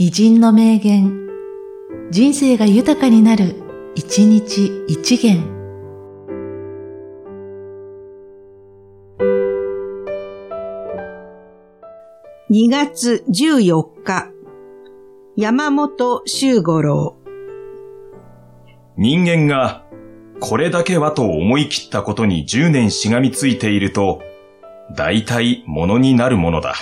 偉人の名言、人生が豊かになる、一日一元。2月14日、山本周五郎。人間がこれだけはと思い切ったことに10年しがみついていると、大体ものになるものだ。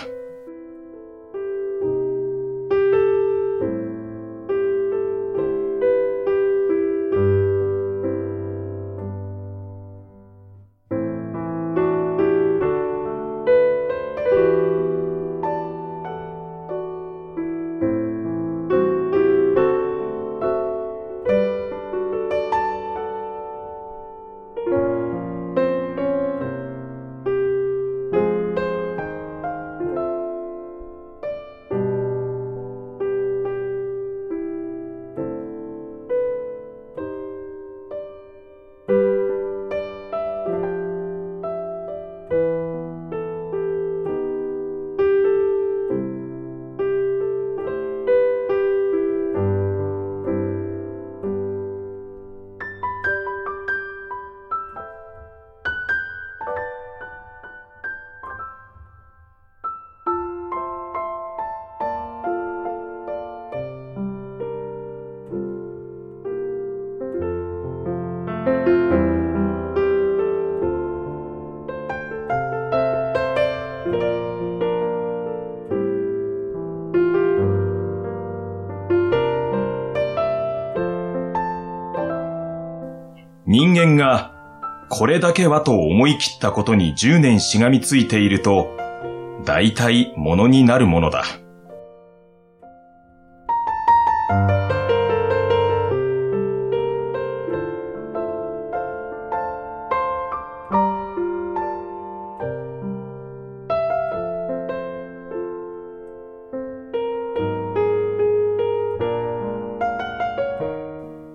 人間がこれだけはと思い切ったことに10年しがみついていると、大体ものになるものだ。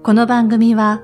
この番組は、